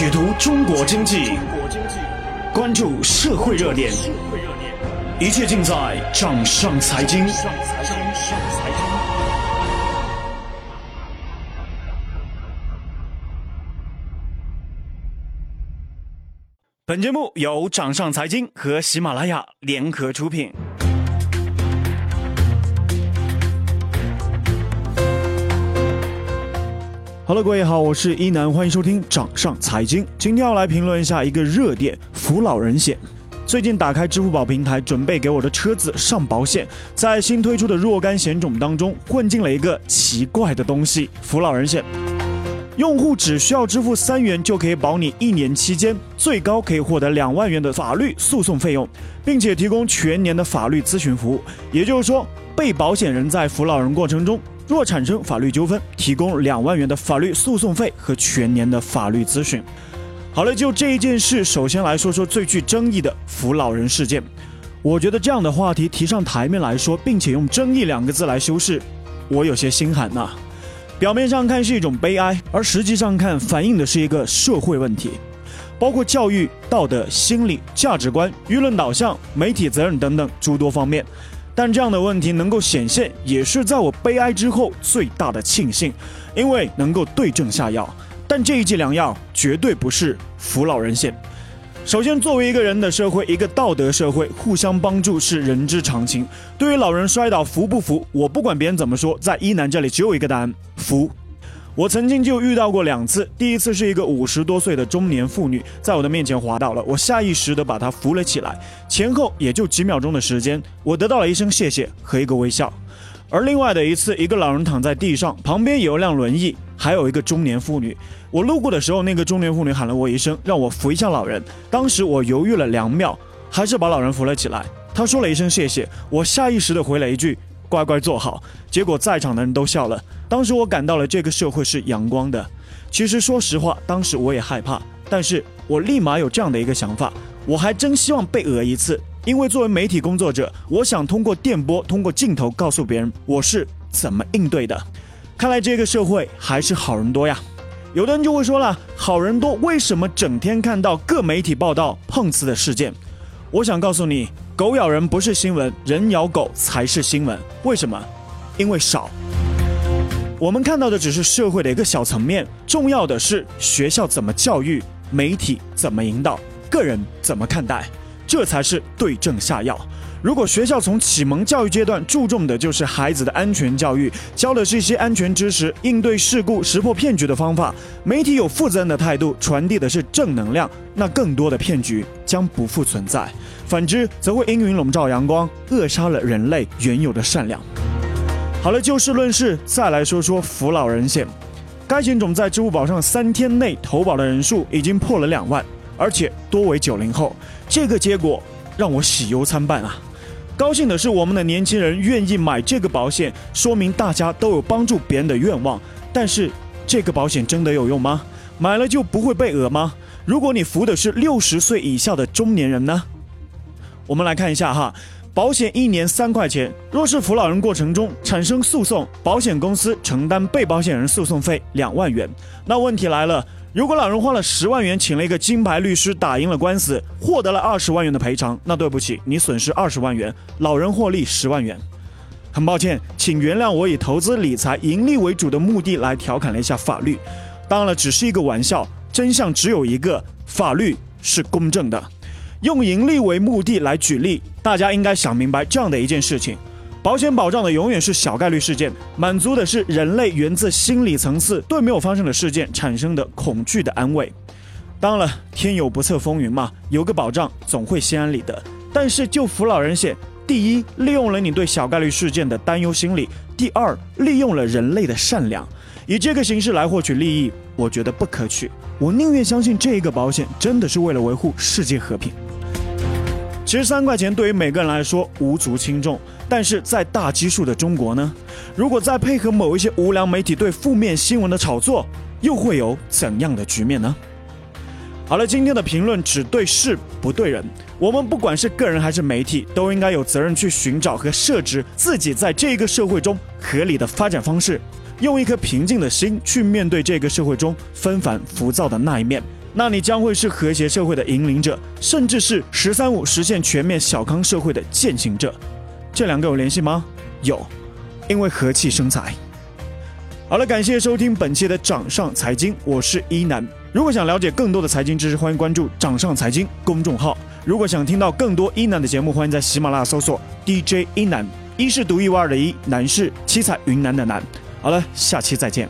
解读中国经济，关注社会热点，一切尽在掌上财经。本节目由掌上财经和喜马拉雅联合出品。好了各位好，我是一南，欢迎收听掌上财经。今天要来评论一下一个热点——扶老人险。最近打开支付宝平台，准备给我的车子上保险，在新推出的若干险种当中，混进了一个奇怪的东西——扶老人险。用户只需要支付三元，就可以保你一年期间最高可以获得两万元的法律诉讼费用，并且提供全年的法律咨询服务。也就是说，被保险人在扶老人过程中。若产生法律纠纷，提供两万元的法律诉讼费和全年的法律咨询。好了，就这一件事，首先来说说最具争议的扶老人事件。我觉得这样的话题提上台面来说，并且用“争议”两个字来修饰，我有些心寒呐。表面上看是一种悲哀，而实际上看反映的是一个社会问题，包括教育、道德、心理、价值观、舆论导向、媒体责任等等诸多方面。但这样的问题能够显现，也是在我悲哀之后最大的庆幸，因为能够对症下药。但这一剂良药绝对不是扶老人险。首先，作为一个人的社会，一个道德社会，互相帮助是人之常情。对于老人摔倒扶不扶，我不管别人怎么说，在一男这里只有一个答案：扶。我曾经就遇到过两次，第一次是一个五十多岁的中年妇女在我的面前滑倒了，我下意识的把她扶了起来，前后也就几秒钟的时间，我得到了一声谢谢和一个微笑。而另外的一次，一个老人躺在地上，旁边有一辆轮椅，还有一个中年妇女。我路过的时候，那个中年妇女喊了我一声，让我扶一下老人。当时我犹豫了两秒，还是把老人扶了起来。她说了一声谢谢，我下意识的回了一句。乖乖坐好，结果在场的人都笑了。当时我感到了这个社会是阳光的。其实说实话，当时我也害怕，但是我立马有这样的一个想法：我还真希望被讹一次，因为作为媒体工作者，我想通过电波、通过镜头告诉别人我是怎么应对的。看来这个社会还是好人多呀。有的人就会说了，好人多，为什么整天看到各媒体报道碰瓷的事件？我想告诉你。狗咬人不是新闻，人咬狗才是新闻。为什么？因为少。我们看到的只是社会的一个小层面，重要的是学校怎么教育，媒体怎么引导，个人怎么看待，这才是对症下药。如果学校从启蒙教育阶段注重的就是孩子的安全教育，教的是一些安全知识、应对事故、识破骗局的方法，媒体有负责任的态度，传递的是正能量，那更多的骗局将不复存在。反之，则会阴云笼罩阳光，扼杀了人类原有的善良。好了，就事论事，再来说说扶老人险。该险种在支付宝上三天内投保的人数已经破了两万，而且多为九零后。这个结果让我喜忧参半啊。高兴的是，我们的年轻人愿意买这个保险，说明大家都有帮助别人的愿望。但是，这个保险真的有用吗？买了就不会被讹吗？如果你扶的是六十岁以下的中年人呢？我们来看一下哈，保险一年三块钱，若是扶老人过程中产生诉讼，保险公司承担被保险人诉讼费两万元。那问题来了。如果老人花了十万元请了一个金牌律师打赢了官司，获得了二十万元的赔偿，那对不起，你损失二十万元，老人获利十万元。很抱歉，请原谅我以投资理财盈利为主的目的来调侃了一下法律，当然了，只是一个玩笑，真相只有一个，法律是公正的。用盈利为目的来举例，大家应该想明白这样的一件事情。保险保障的永远是小概率事件，满足的是人类源自心理层次对没有发生的事件产生的恐惧的安慰。当然了，天有不测风云嘛，有个保障总会心安理得。但是就扶老人险，第一，利用了你对小概率事件的担忧心理；第二，利用了人类的善良，以这个形式来获取利益，我觉得不可取。我宁愿相信这一个保险真的是为了维护世界和平。其实三块钱对于每个人来说无足轻重。但是在大基数的中国呢，如果再配合某一些无良媒体对负面新闻的炒作，又会有怎样的局面呢？好了，今天的评论只对事不对人。我们不管是个人还是媒体，都应该有责任去寻找和设置自己在这个社会中合理的发展方式，用一颗平静的心去面对这个社会中纷繁浮躁的那一面，那你将会是和谐社会的引领者，甚至是“十三五”实现全面小康社会的践行者。这两个有联系吗？有，因为和气生财。好了，感谢收听本期的掌上财经，我是一南。如果想了解更多的财经知识，欢迎关注掌上财经公众号。如果想听到更多一南的节目，欢迎在喜马拉雅搜索 DJ 一南。一是独一无二的一，南是七彩云南的南。好了，下期再见。